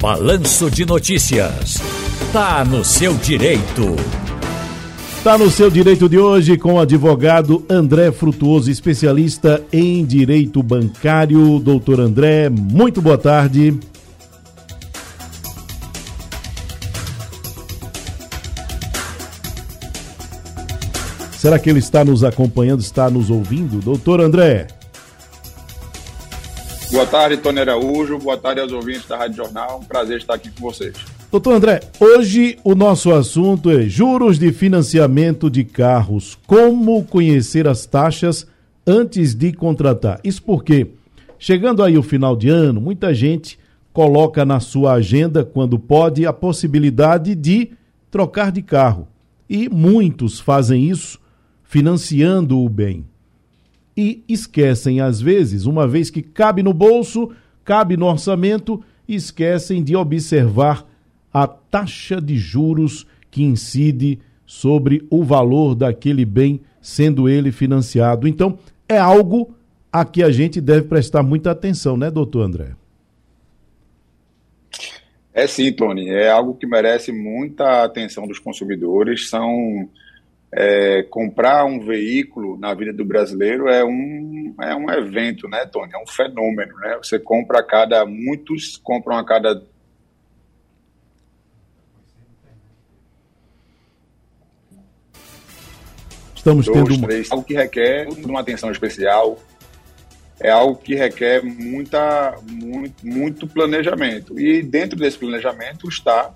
Balanço de Notícias. Tá no seu direito. Tá no seu direito de hoje com o advogado André Frutuoso, especialista em direito bancário. Doutor André, muito boa tarde. Será que ele está nos acompanhando, está nos ouvindo? Doutor André. Boa tarde, Tony Araújo. Boa tarde aos ouvintes da Rádio Jornal. Um prazer estar aqui com vocês. Doutor André, hoje o nosso assunto é juros de financiamento de carros. Como conhecer as taxas antes de contratar? Isso porque, chegando aí o final de ano, muita gente coloca na sua agenda, quando pode, a possibilidade de trocar de carro. E muitos fazem isso financiando o bem. E esquecem, às vezes, uma vez que cabe no bolso, cabe no orçamento, esquecem de observar a taxa de juros que incide sobre o valor daquele bem, sendo ele financiado. Então, é algo a que a gente deve prestar muita atenção, né, doutor André? É sim, Tony. É algo que merece muita atenção dos consumidores. São é, comprar um veículo na vida do brasileiro é um, é um evento, né, Tony? É um fenômeno, né? Você compra a cada. Muitos compram a cada. Estamos dois, tendo. Três, algo que requer uma atenção especial, é algo que requer muita, muito, muito planejamento. E dentro desse planejamento está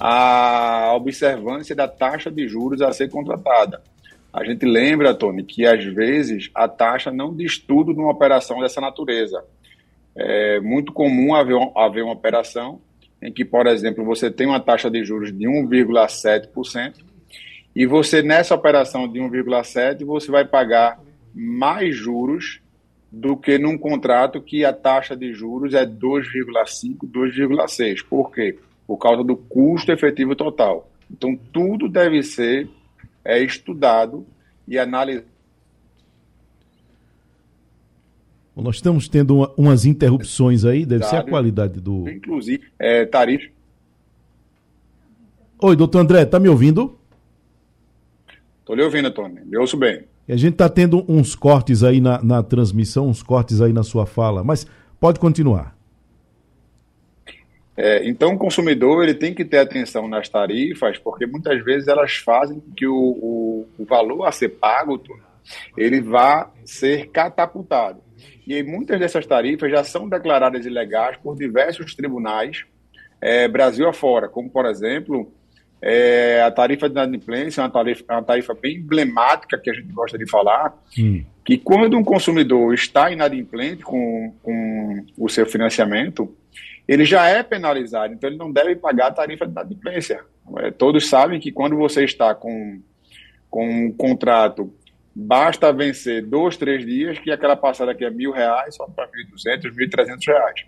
a observância da taxa de juros a ser contratada. A gente lembra, Tony, que às vezes a taxa não diz tudo numa operação dessa natureza. É muito comum haver, haver uma operação em que, por exemplo, você tem uma taxa de juros de 1,7% e você, nessa operação de 1,7%, você vai pagar mais juros do que num contrato que a taxa de juros é 2,5%, 2,6%. Por quê? Por causa do custo efetivo total. Então, tudo deve ser é, estudado e analisado. nós estamos tendo uma, umas interrupções aí, deve ser a qualidade do. Inclusive, é, tarifa. Oi, doutor André, tá me ouvindo? Estou lhe ouvindo, Tony. Me ouço bem. A gente está tendo uns cortes aí na, na transmissão, uns cortes aí na sua fala, mas pode continuar. É, então, o consumidor ele tem que ter atenção nas tarifas, porque muitas vezes elas fazem que o, o, o valor a ser pago ele vá ser catapultado. E muitas dessas tarifas já são declaradas ilegais por diversos tribunais é, Brasil afora, como, por exemplo, é, a tarifa de inadimplência, uma tarifa, uma tarifa bem emblemática que a gente gosta de falar, hum. que quando um consumidor está inadimplente com, com o seu financiamento, ele já é penalizado, então ele não deve pagar a tarifa de inadimplência. É, todos sabem que quando você está com, com um contrato, basta vencer dois, três dias, que aquela passada aqui é mil reais, só para 1.200, 1.300 reais.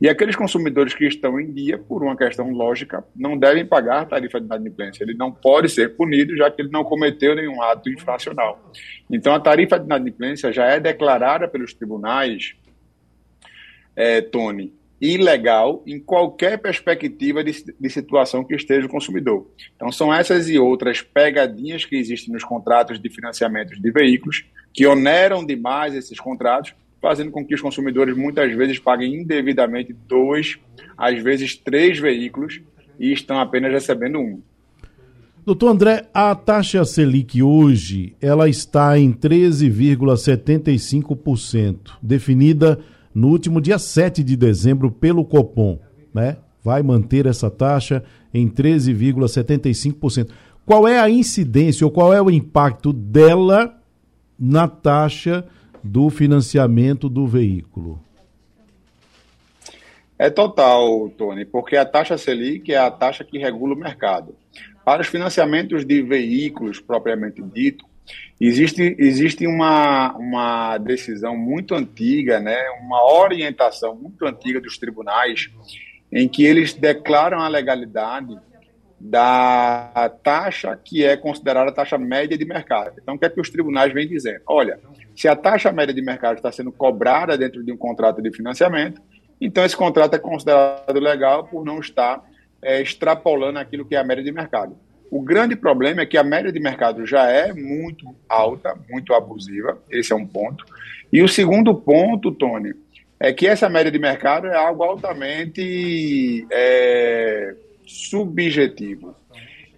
E aqueles consumidores que estão em dia, por uma questão lógica, não devem pagar a tarifa de inadimplência. Ele não pode ser punido, já que ele não cometeu nenhum ato infracional. Então, a tarifa de inadimplência já é declarada pelos tribunais, é, Tony, ilegal em qualquer perspectiva de, de, situação que esteja o consumidor. Então, são essas e outras pegadinhas que existem nos contratos de financiamento de veículos que oneram demais esses contratos, fazendo com que os consumidores muitas vezes paguem indevidamente dois, às vezes três veículos e estão apenas recebendo um. Doutor André, a taxa Selic hoje ela está em 13,75%, definida no último dia 7 de dezembro pelo Copom, né? Vai manter essa taxa em 13,75%. Qual é a incidência ou qual é o impacto dela na taxa do financiamento do veículo? É total, Tony, porque a taxa Selic é a taxa que regula o mercado. Para os financiamentos de veículos propriamente dito, Existe, existe uma, uma decisão muito antiga, né, uma orientação muito antiga dos tribunais, em que eles declaram a legalidade da taxa que é considerada a taxa média de mercado. Então, o que é que os tribunais vêm dizendo? Olha, se a taxa média de mercado está sendo cobrada dentro de um contrato de financiamento, Então, esse contrato é considerado legal por não estar é, extrapolando aquilo que é a média de mercado. O grande problema é que a média de mercado já é muito alta, muito abusiva, esse é um ponto. E o segundo ponto, Tony, é que essa média de mercado é algo altamente é, subjetivo.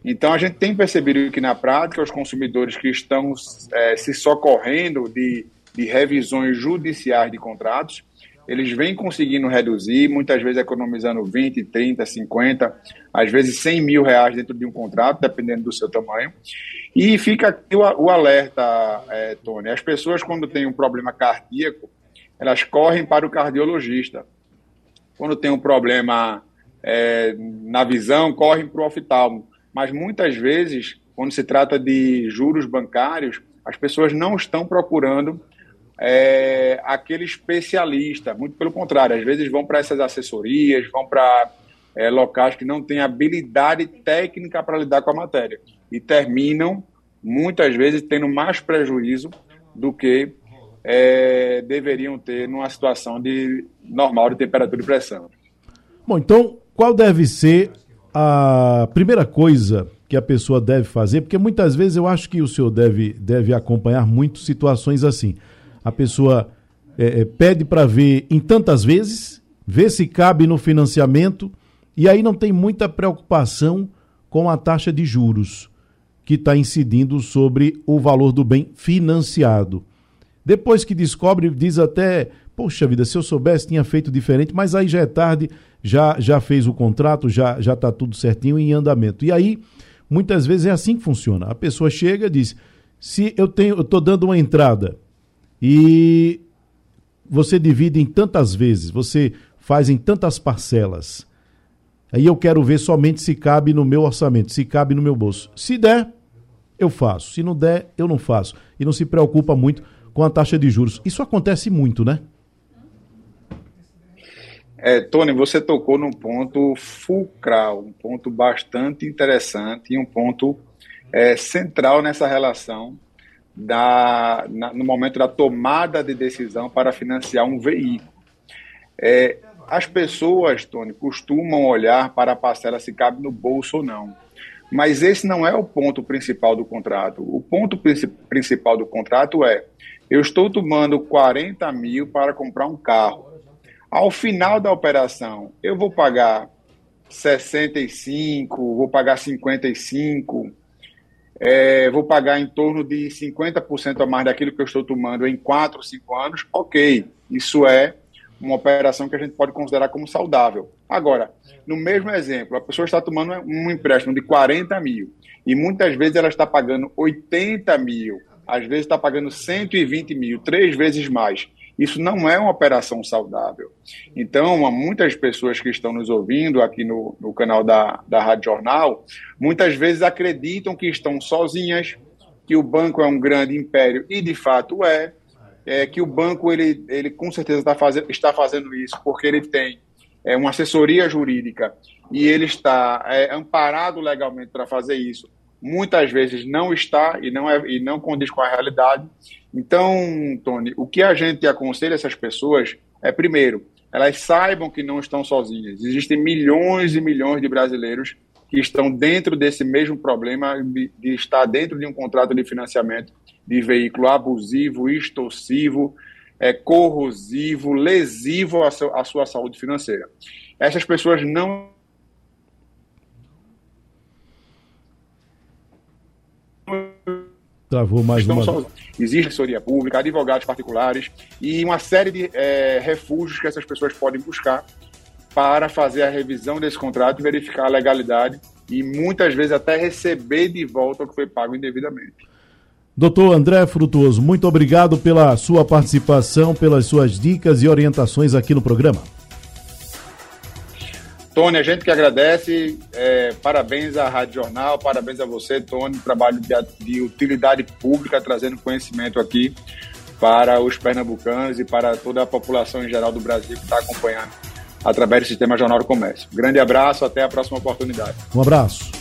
Então, a gente tem percebido que, na prática, os consumidores que estão é, se socorrendo de, de revisões judiciais de contratos, eles vêm conseguindo reduzir, muitas vezes economizando 20, 30, 50, às vezes 100 mil reais dentro de um contrato, dependendo do seu tamanho. E fica aqui o, o alerta, é, Tony. As pessoas, quando têm um problema cardíaco, elas correm para o cardiologista. Quando tem um problema é, na visão, correm para o oftalmo. Mas muitas vezes, quando se trata de juros bancários, as pessoas não estão procurando é, aquele especialista. Muito pelo contrário, às vezes vão para essas assessorias, vão para é, locais que não têm habilidade técnica para lidar com a matéria e terminam muitas vezes tendo mais prejuízo do que é, deveriam ter numa situação de normal de temperatura e pressão. Bom, então qual deve ser a primeira coisa que a pessoa deve fazer? Porque muitas vezes eu acho que o senhor deve, deve acompanhar muito situações assim a pessoa é, é pede para ver em tantas vezes, vê se cabe no financiamento, e aí não tem muita preocupação com a taxa de juros que está incidindo sobre o valor do bem financiado. Depois que descobre, diz até, poxa vida, se eu soubesse tinha feito diferente, mas aí já é tarde, já já fez o contrato, já já está tudo certinho em andamento. E aí, muitas vezes é assim que funciona. A pessoa chega e diz: se eu tenho, eu estou dando uma entrada e você divide em tantas vezes, você faz em tantas parcelas. Aí eu quero ver somente se cabe no meu orçamento, se cabe no meu bolso. Se der, eu faço. Se não der, eu não faço. E não se preocupa muito com a taxa de juros. Isso acontece muito, né? É, Tony, você tocou num ponto fulcral, um ponto bastante interessante e um ponto é, central nessa relação da, na, no momento da tomada de decisão para financiar um veículo. É, as pessoas, Tony, costumam olhar para a parcela se cabe no bolso ou não. Mas esse não é o ponto principal do contrato. O ponto principal do contrato é: eu estou tomando 40 mil para comprar um carro. Ao final da operação, eu vou pagar 65, vou pagar 55, é, vou pagar em torno de 50% a mais daquilo que eu estou tomando em 4, 5 anos, ok, isso é uma operação que a gente pode considerar como saudável. Agora, no mesmo exemplo, a pessoa está tomando um empréstimo de 40 mil e muitas vezes ela está pagando 80 mil, às vezes está pagando 120 mil, três vezes mais. Isso não é uma operação saudável. Então, há muitas pessoas que estão nos ouvindo aqui no, no canal da, da Rádio Jornal, muitas vezes acreditam que estão sozinhas, que o banco é um grande império, e de fato é, é que o banco ele, ele com certeza está fazendo, está fazendo isso porque ele tem é, uma assessoria jurídica e ele está é, amparado legalmente para fazer isso muitas vezes não está e não, é, e não condiz com a realidade. Então, Tony, o que a gente aconselha essas pessoas é, primeiro, elas saibam que não estão sozinhas. Existem milhões e milhões de brasileiros que estão dentro desse mesmo problema de, estar dentro de um contrato de financiamento de veículo abusivo, extorsivo, é, corrosivo, lesivo à, seu, à sua saúde financeira. Essas pessoas não Travou mais uma. Só... Existe assessoria pública, advogados particulares e uma série de é, refúgios que essas pessoas podem buscar para fazer a revisão desse contrato, verificar a legalidade e muitas vezes até receber de volta o que foi pago indevidamente. Doutor André Frutuoso, muito obrigado pela sua participação, pelas suas dicas e orientações aqui no programa. Tony, a gente que agradece, é, parabéns à Rádio Jornal, parabéns a você, Tony, trabalho de, de utilidade pública, trazendo conhecimento aqui para os pernambucanos e para toda a população em geral do Brasil que está acompanhando através do Sistema Jornal do Comércio. Grande abraço, até a próxima oportunidade. Um abraço.